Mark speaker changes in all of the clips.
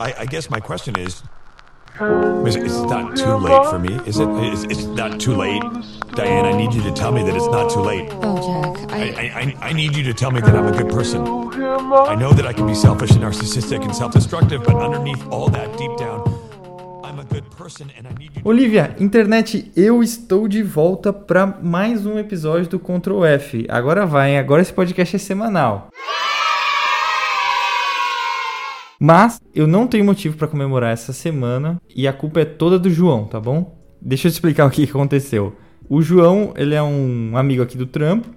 Speaker 1: I, I guess my question is, is it- it's not too late for me, is it? Is, it's not too late, Diane. I need you to tell me that it's not too late.
Speaker 2: Oh, Jack,
Speaker 1: I,
Speaker 2: I.
Speaker 1: I, I- I need you to tell me that I'm a good person. I know that I can be selfish and narcissistic and self-destructive, but underneath all that, deep down, I'm a good person, and I need you.
Speaker 3: Olivia, internet, eu estou de volta para mais um episódio do Ctrl F. Agora vai, hein? agora esse podcast é semanal. Mas eu não tenho motivo para comemorar essa semana e a culpa é toda do João, tá bom? Deixa eu te explicar o que aconteceu. O João, ele é um amigo aqui do trampo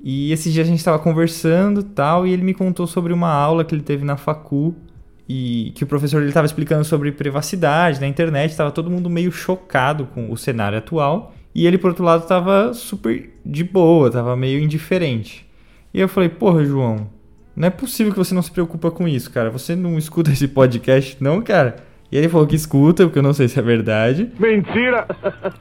Speaker 3: e esses dias a gente estava conversando tal e ele me contou sobre uma aula que ele teve na facul e que o professor ele estava explicando sobre privacidade na internet, estava todo mundo meio chocado com o cenário atual e ele por outro lado estava super de boa, estava meio indiferente. E eu falei, porra, João, não é possível que você não se preocupa com isso, cara. Você não escuta esse podcast, não, cara? E ele falou que escuta, porque eu não sei se é verdade.
Speaker 4: Mentira!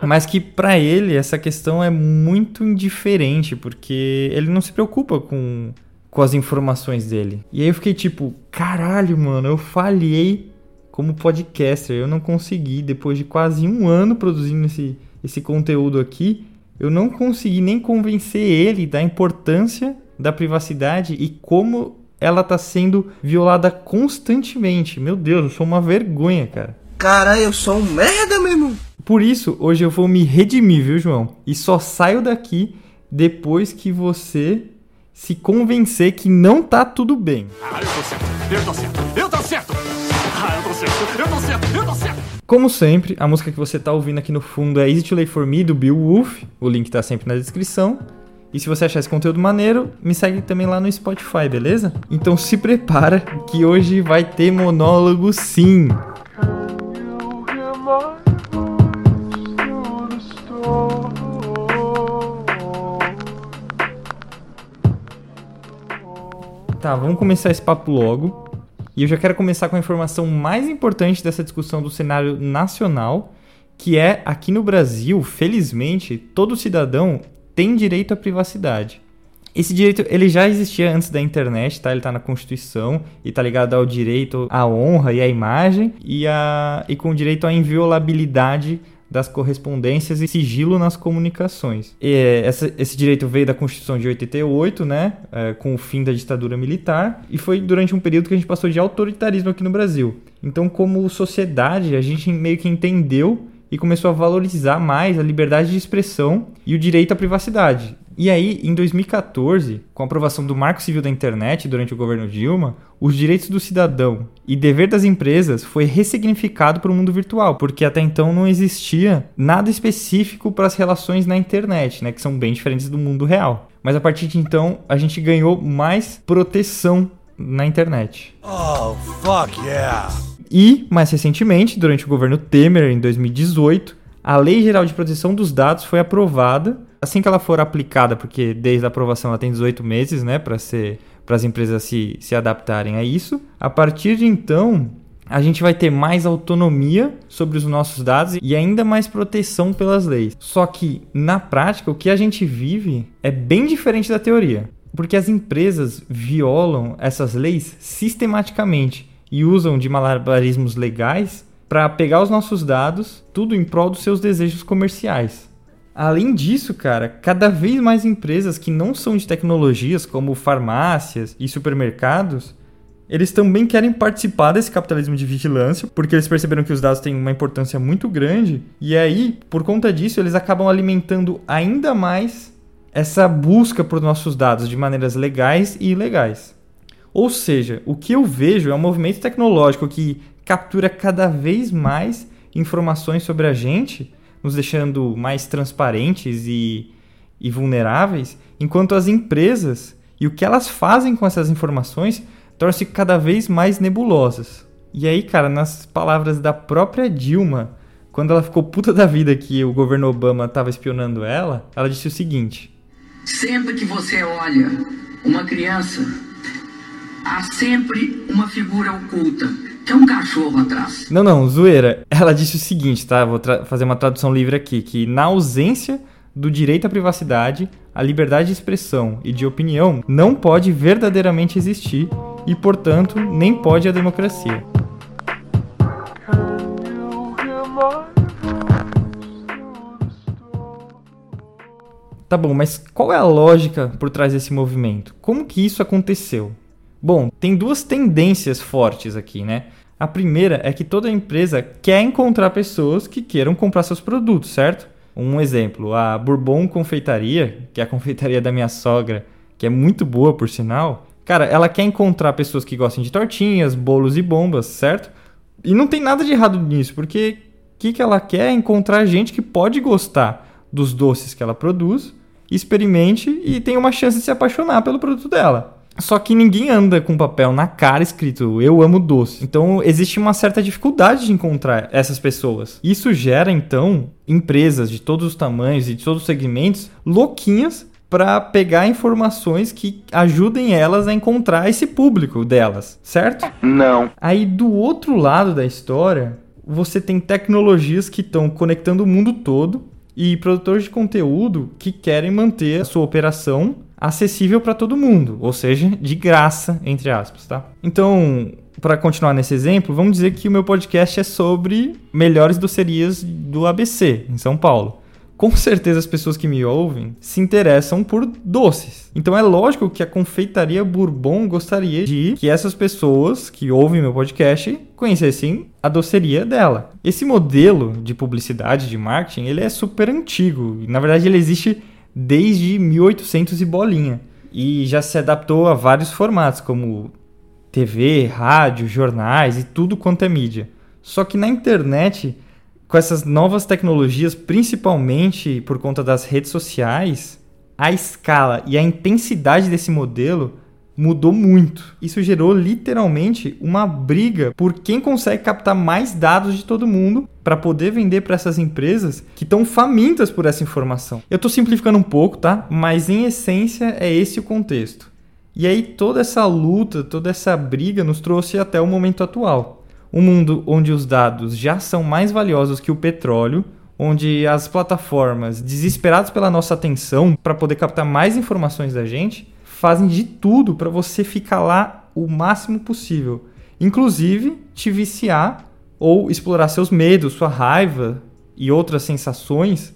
Speaker 3: Mas que pra ele essa questão é muito indiferente, porque ele não se preocupa com, com as informações dele. E aí eu fiquei tipo, caralho, mano, eu falhei como podcaster. Eu não consegui, depois de quase um ano produzindo esse, esse conteúdo aqui, eu não consegui nem convencer ele da importância da privacidade e como ela tá sendo violada constantemente. Meu Deus, eu sou uma vergonha, cara.
Speaker 5: Cara, eu sou um merda, meu irmão.
Speaker 3: Por isso, hoje eu vou me redimir, viu, João? E só saio daqui depois que você se convencer que não tá tudo bem.
Speaker 4: Ah, eu tô certo, eu tô certo, eu tô certo! Ah, eu tô certo, eu tô certo, eu tô certo!
Speaker 3: Como sempre, a música que você tá ouvindo aqui no fundo é Easy to Lay For Me, do Bill Wolf. O link tá sempre na descrição. E se você achar esse conteúdo maneiro, me segue também lá no Spotify, beleza? Então se prepara que hoje vai ter monólogo sim. Tá, vamos começar esse papo logo. E eu já quero começar com a informação mais importante dessa discussão do cenário nacional, que é aqui no Brasil, felizmente, todo cidadão tem direito à privacidade. Esse direito ele já existia antes da internet, tá? Ele tá na Constituição e tá ligado ao direito à honra e à imagem e, a, e com direito à inviolabilidade das correspondências e sigilo nas comunicações. E, essa- esse direito veio da Constituição de 88, né, é, com o fim da ditadura militar, e foi durante um período que a gente passou de autoritarismo aqui no Brasil. Então, como sociedade, a gente meio que entendeu e começou a valorizar mais a liberdade de expressão e o direito à privacidade. E aí, em 2014, com a aprovação do Marco Civil da Internet durante o governo Dilma, os direitos do cidadão e dever das empresas foi ressignificado para o mundo virtual, porque até então não existia nada específico para as relações na internet, né, que são bem diferentes do mundo real. Mas a partir de então, a gente ganhou mais proteção na internet.
Speaker 5: Oh, fuck yeah.
Speaker 3: E, mais recentemente, durante o governo Temer, em 2018, a Lei Geral de Proteção dos Dados foi aprovada. Assim que ela for aplicada, porque desde a aprovação ela tem 18 meses, né, para ser para as empresas se, se adaptarem a isso. A partir de então, a gente vai ter mais autonomia sobre os nossos dados e ainda mais proteção pelas leis. Só que, na prática, o que a gente vive é bem diferente da teoria. Porque as empresas violam essas leis sistematicamente e usam de malabarismos legais para pegar os nossos dados, tudo em prol dos seus desejos comerciais. Além disso, cara, cada vez mais empresas que não são de tecnologias, como farmácias e supermercados, eles também querem participar desse capitalismo de vigilância, porque eles perceberam que os dados têm uma importância muito grande, e aí, por conta disso, eles acabam alimentando ainda mais essa busca por nossos dados de maneiras legais e ilegais. Ou seja, o que eu vejo é um movimento tecnológico que captura cada vez mais informações sobre a gente, nos deixando mais transparentes e, e vulneráveis, enquanto as empresas e o que elas fazem com essas informações tornam-se cada vez mais nebulosas. E aí, cara, nas palavras da própria Dilma, quando ela ficou puta da vida que o governo Obama estava espionando ela, ela disse o seguinte:
Speaker 6: Sempre que você olha uma criança, há sempre uma figura oculta. Tem um cachorro atrás.
Speaker 3: Não, não, zoeira. Ela disse o seguinte, tá? Vou fazer uma tradução livre aqui, que na ausência do direito à privacidade, a liberdade de expressão e de opinião não pode verdadeiramente existir e, portanto, nem pode a democracia. Tá bom, mas qual é a lógica por trás desse movimento? Como que isso aconteceu? Bom, tem duas tendências fortes aqui, né? A primeira é que toda empresa quer encontrar pessoas que queiram comprar seus produtos, certo? Um exemplo, a Bourbon Confeitaria, que é a confeitaria da minha sogra, que é muito boa por sinal. Cara, ela quer encontrar pessoas que gostem de tortinhas, bolos e bombas, certo? E não tem nada de errado nisso, porque o que, que ela quer é encontrar gente que pode gostar dos doces que ela produz, experimente e tem uma chance de se apaixonar pelo produto dela. Só que ninguém anda com papel na cara escrito eu amo doce. Então existe uma certa dificuldade de encontrar essas pessoas. Isso gera então empresas de todos os tamanhos e de todos os segmentos louquinhas para pegar informações que ajudem elas a encontrar esse público delas, certo?
Speaker 5: Não.
Speaker 3: Aí do outro lado da história, você tem tecnologias que estão conectando o mundo todo e produtores de conteúdo que querem manter a sua operação acessível para todo mundo, ou seja, de graça, entre aspas, tá? Então, para continuar nesse exemplo, vamos dizer que o meu podcast é sobre melhores docerias do ABC, em São Paulo. Com certeza as pessoas que me ouvem se interessam por doces. Então é lógico que a confeitaria Bourbon gostaria de que essas pessoas que ouvem meu podcast conhecessem a doceria dela. Esse modelo de publicidade, de marketing, ele é super antigo. Na verdade, ele existe desde 1800 e bolinha. E já se adaptou a vários formatos, como TV, rádio, jornais e tudo quanto é mídia. Só que na internet, com essas novas tecnologias, principalmente por conta das redes sociais, a escala e a intensidade desse modelo mudou muito. Isso gerou literalmente uma briga por quem consegue captar mais dados de todo mundo para poder vender para essas empresas que estão famintas por essa informação. Eu estou simplificando um pouco, tá? Mas em essência é esse o contexto. E aí toda essa luta, toda essa briga nos trouxe até o momento atual. Um mundo onde os dados já são mais valiosos que o petróleo, onde as plataformas, desesperadas pela nossa atenção para poder captar mais informações da gente, fazem de tudo para você ficar lá o máximo possível, inclusive te viciar ou explorar seus medos, sua raiva e outras sensações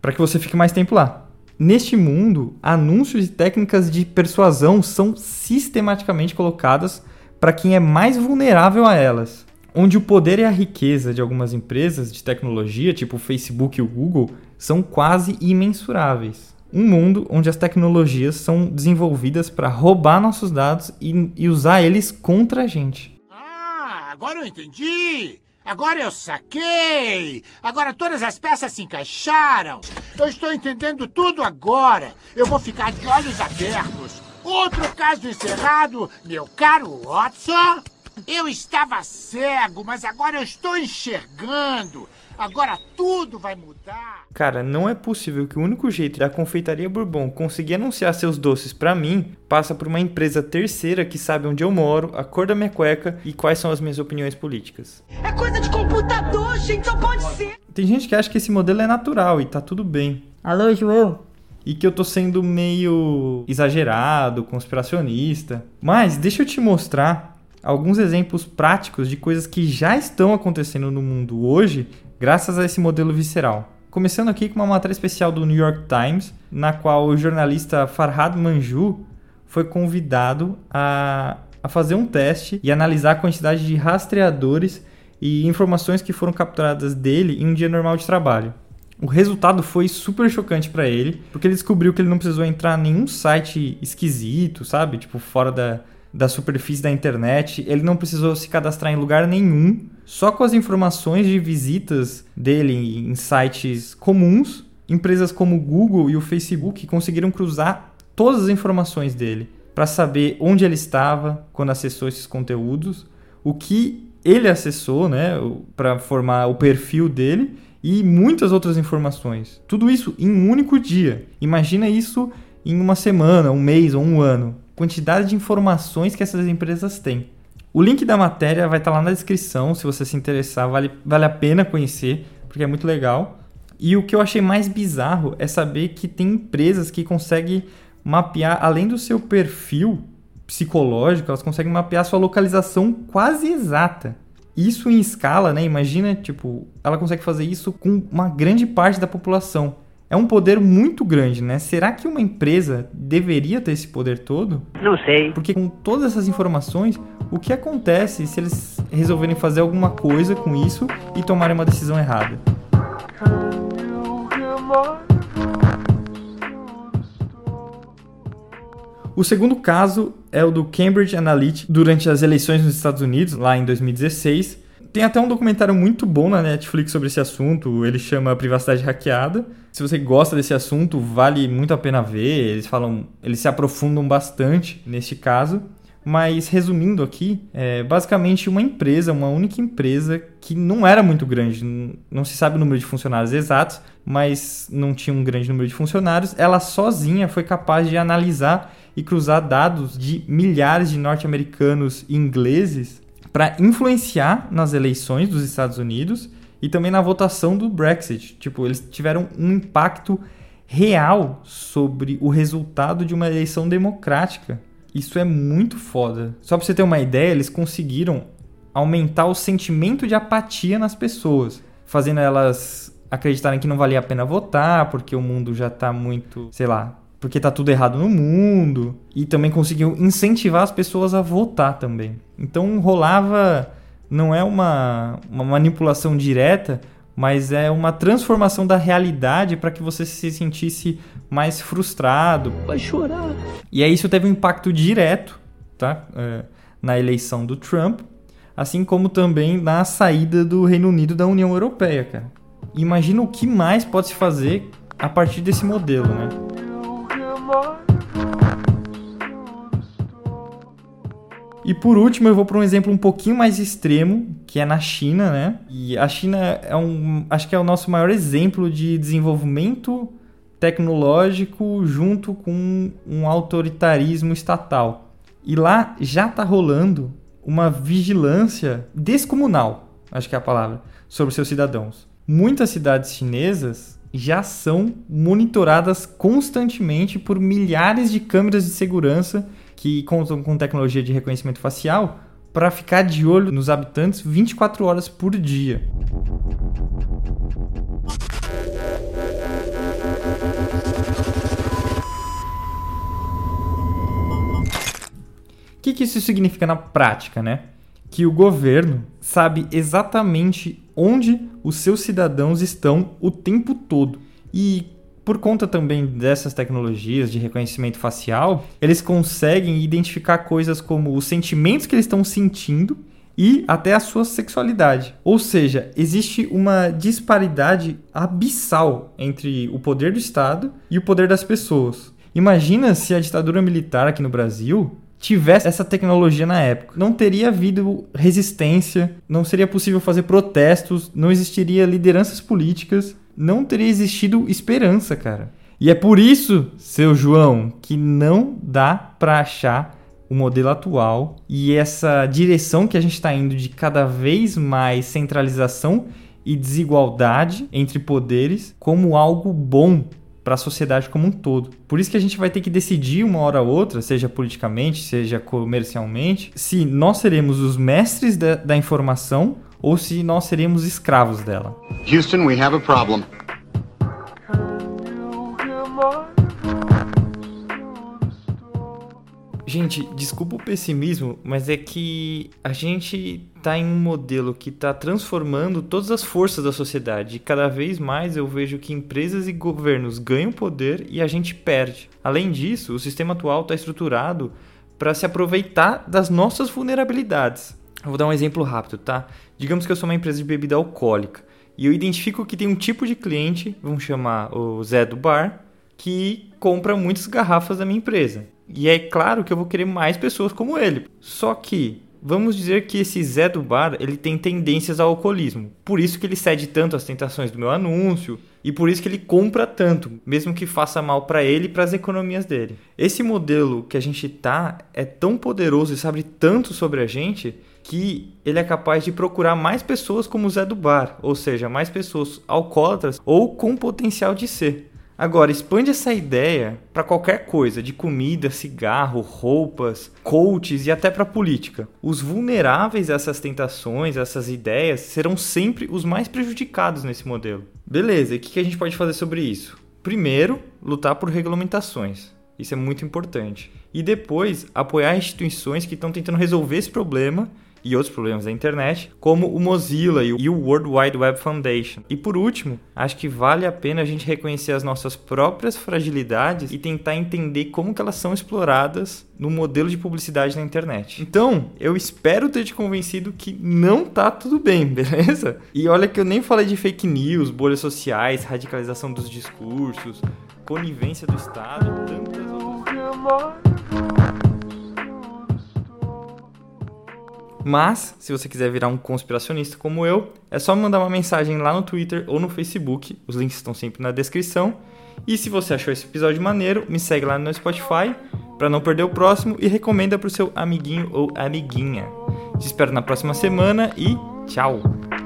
Speaker 3: para que você fique mais tempo lá. Neste mundo, anúncios e técnicas de persuasão são sistematicamente colocadas para quem é mais vulnerável a elas. Onde o poder e a riqueza de algumas empresas de tecnologia, tipo o Facebook e o Google, são quase imensuráveis. Um mundo onde as tecnologias são desenvolvidas para roubar nossos dados e, e usar eles contra a gente.
Speaker 2: Ah, agora eu entendi! Agora eu saquei! Agora todas as peças se encaixaram! Eu estou entendendo tudo agora! Eu vou ficar de olhos abertos! Outro caso encerrado, meu caro Watson! Eu estava cego, mas agora eu estou enxergando! Agora tudo vai mudar!
Speaker 3: Cara, não é possível que o único jeito da confeitaria Bourbon conseguir anunciar seus doces para mim passa por uma empresa terceira que sabe onde eu moro, a cor da minha cueca e quais são as minhas opiniões políticas.
Speaker 7: É coisa de computador, gente, só pode ser.
Speaker 3: Tem gente que acha que esse modelo é natural e tá tudo bem.
Speaker 8: Alô, João?
Speaker 3: E que eu tô sendo meio exagerado, conspiracionista. Mas deixa eu te mostrar alguns exemplos práticos de coisas que já estão acontecendo no mundo hoje graças a esse modelo visceral. Começando aqui com uma matéria especial do New York Times, na qual o jornalista Farhad Manju foi convidado a, a fazer um teste e analisar a quantidade de rastreadores e informações que foram capturadas dele em um dia normal de trabalho. O resultado foi super chocante para ele, porque ele descobriu que ele não precisou entrar em nenhum site esquisito, sabe? Tipo, fora da, da superfície da internet. Ele não precisou se cadastrar em lugar nenhum. Só com as informações de visitas dele em sites comuns, empresas como o Google e o Facebook conseguiram cruzar todas as informações dele para saber onde ele estava quando acessou esses conteúdos, o que ele acessou, né, para formar o perfil dele e muitas outras informações. Tudo isso em um único dia. Imagina isso em uma semana, um mês ou um ano. Quantidade de informações que essas empresas têm. O link da matéria vai estar lá na descrição, se você se interessar, vale, vale a pena conhecer, porque é muito legal. E o que eu achei mais bizarro é saber que tem empresas que conseguem mapear, além do seu perfil psicológico, elas conseguem mapear sua localização quase exata. Isso em escala, né? Imagina, tipo, ela consegue fazer isso com uma grande parte da população. É um poder muito grande, né? Será que uma empresa deveria ter esse poder todo?
Speaker 8: Não sei.
Speaker 3: Porque com todas essas informações, o que acontece se eles resolverem fazer alguma coisa com isso e tomarem uma decisão errada? O segundo caso é o do Cambridge Analytica durante as eleições nos Estados Unidos, lá em 2016. Tem até um documentário muito bom na Netflix sobre esse assunto, ele chama Privacidade Hackeada. Se você gosta desse assunto, vale muito a pena ver. Eles falam, eles se aprofundam bastante neste caso. Mas resumindo aqui, é basicamente uma empresa, uma única empresa que não era muito grande, não se sabe o número de funcionários exatos, mas não tinha um grande número de funcionários. Ela sozinha foi capaz de analisar e cruzar dados de milhares de norte-americanos e ingleses para influenciar nas eleições dos Estados Unidos e também na votação do Brexit. Tipo, eles tiveram um impacto real sobre o resultado de uma eleição democrática. Isso é muito foda. Só para você ter uma ideia, eles conseguiram aumentar o sentimento de apatia nas pessoas, fazendo elas acreditarem que não valia a pena votar, porque o mundo já tá muito, sei lá, porque tá tudo errado no mundo. E também conseguiu incentivar as pessoas a votar também. Então rolava. Não é uma, uma manipulação direta, mas é uma transformação da realidade para que você se sentisse mais frustrado.
Speaker 8: Vai chorar.
Speaker 3: E aí isso teve um impacto direto tá? É, na eleição do Trump, assim como também na saída do Reino Unido da União Europeia, cara. Imagina o que mais pode se fazer a partir desse modelo, né? E por último, eu vou para um exemplo um pouquinho mais extremo, que é na China, né? E a China é um, acho que é o nosso maior exemplo de desenvolvimento tecnológico junto com um autoritarismo estatal. E lá já está rolando uma vigilância descomunal, acho que é a palavra, sobre seus cidadãos. Muitas cidades chinesas já são monitoradas constantemente por milhares de câmeras de segurança que contam com tecnologia de reconhecimento facial para ficar de olho nos habitantes 24 horas por dia. O que, que isso significa na prática, né? Que o governo sabe exatamente onde os seus cidadãos estão o tempo todo. E por conta também dessas tecnologias de reconhecimento facial, eles conseguem identificar coisas como os sentimentos que eles estão sentindo e até a sua sexualidade. Ou seja, existe uma disparidade abissal entre o poder do Estado e o poder das pessoas. Imagina se a ditadura militar aqui no Brasil tivesse essa tecnologia na época. Não teria havido resistência, não seria possível fazer protestos, não existiria lideranças políticas não teria existido esperança, cara. E é por isso, seu João, que não dá para achar o modelo atual e essa direção que a gente está indo de cada vez mais centralização e desigualdade entre poderes como algo bom para a sociedade como um todo. Por isso que a gente vai ter que decidir uma hora ou outra, seja politicamente, seja comercialmente, se nós seremos os mestres da, da informação ou se nós seremos escravos dela. Houston, we have a problem. Gente, desculpa o pessimismo, mas é que a gente tá em um modelo que está transformando todas as forças da sociedade. E cada vez mais eu vejo que empresas e governos ganham poder e a gente perde. Além disso, o sistema atual está estruturado para se aproveitar das nossas vulnerabilidades. Vou dar um exemplo rápido, tá? Digamos que eu sou uma empresa de bebida alcoólica e eu identifico que tem um tipo de cliente, vamos chamar o Zé do bar, que compra muitas garrafas da minha empresa. E é claro que eu vou querer mais pessoas como ele. Só que vamos dizer que esse Zé do bar, ele tem tendências ao alcoolismo. Por isso que ele cede tanto às tentações do meu anúncio e por isso que ele compra tanto, mesmo que faça mal para ele e para as economias dele. Esse modelo que a gente tá é tão poderoso e sabe tanto sobre a gente que ele é capaz de procurar mais pessoas como o Zé do Bar, ou seja, mais pessoas alcoólatras ou com potencial de ser. Agora, expande essa ideia para qualquer coisa, de comida, cigarro, roupas, coaches e até para política. Os vulneráveis a essas tentações, a essas ideias, serão sempre os mais prejudicados nesse modelo. Beleza, e o que a gente pode fazer sobre isso? Primeiro, lutar por regulamentações. Isso é muito importante. E depois, apoiar instituições que estão tentando resolver esse problema e outros problemas da internet, como o Mozilla e o World Wide Web Foundation. E por último, acho que vale a pena a gente reconhecer as nossas próprias fragilidades e tentar entender como elas são exploradas no modelo de publicidade na internet. Então, eu espero ter te convencido que não tá tudo bem, beleza? E olha que eu nem falei de fake news, bolhas sociais, radicalização dos discursos, conivência do Estado, tantas outras Mas, se você quiser virar um conspiracionista como eu, é só mandar uma mensagem lá no Twitter ou no Facebook. Os links estão sempre na descrição. E se você achou esse episódio maneiro, me segue lá no Spotify para não perder o próximo e recomenda para o seu amiguinho ou amiguinha. Te espero na próxima semana e tchau!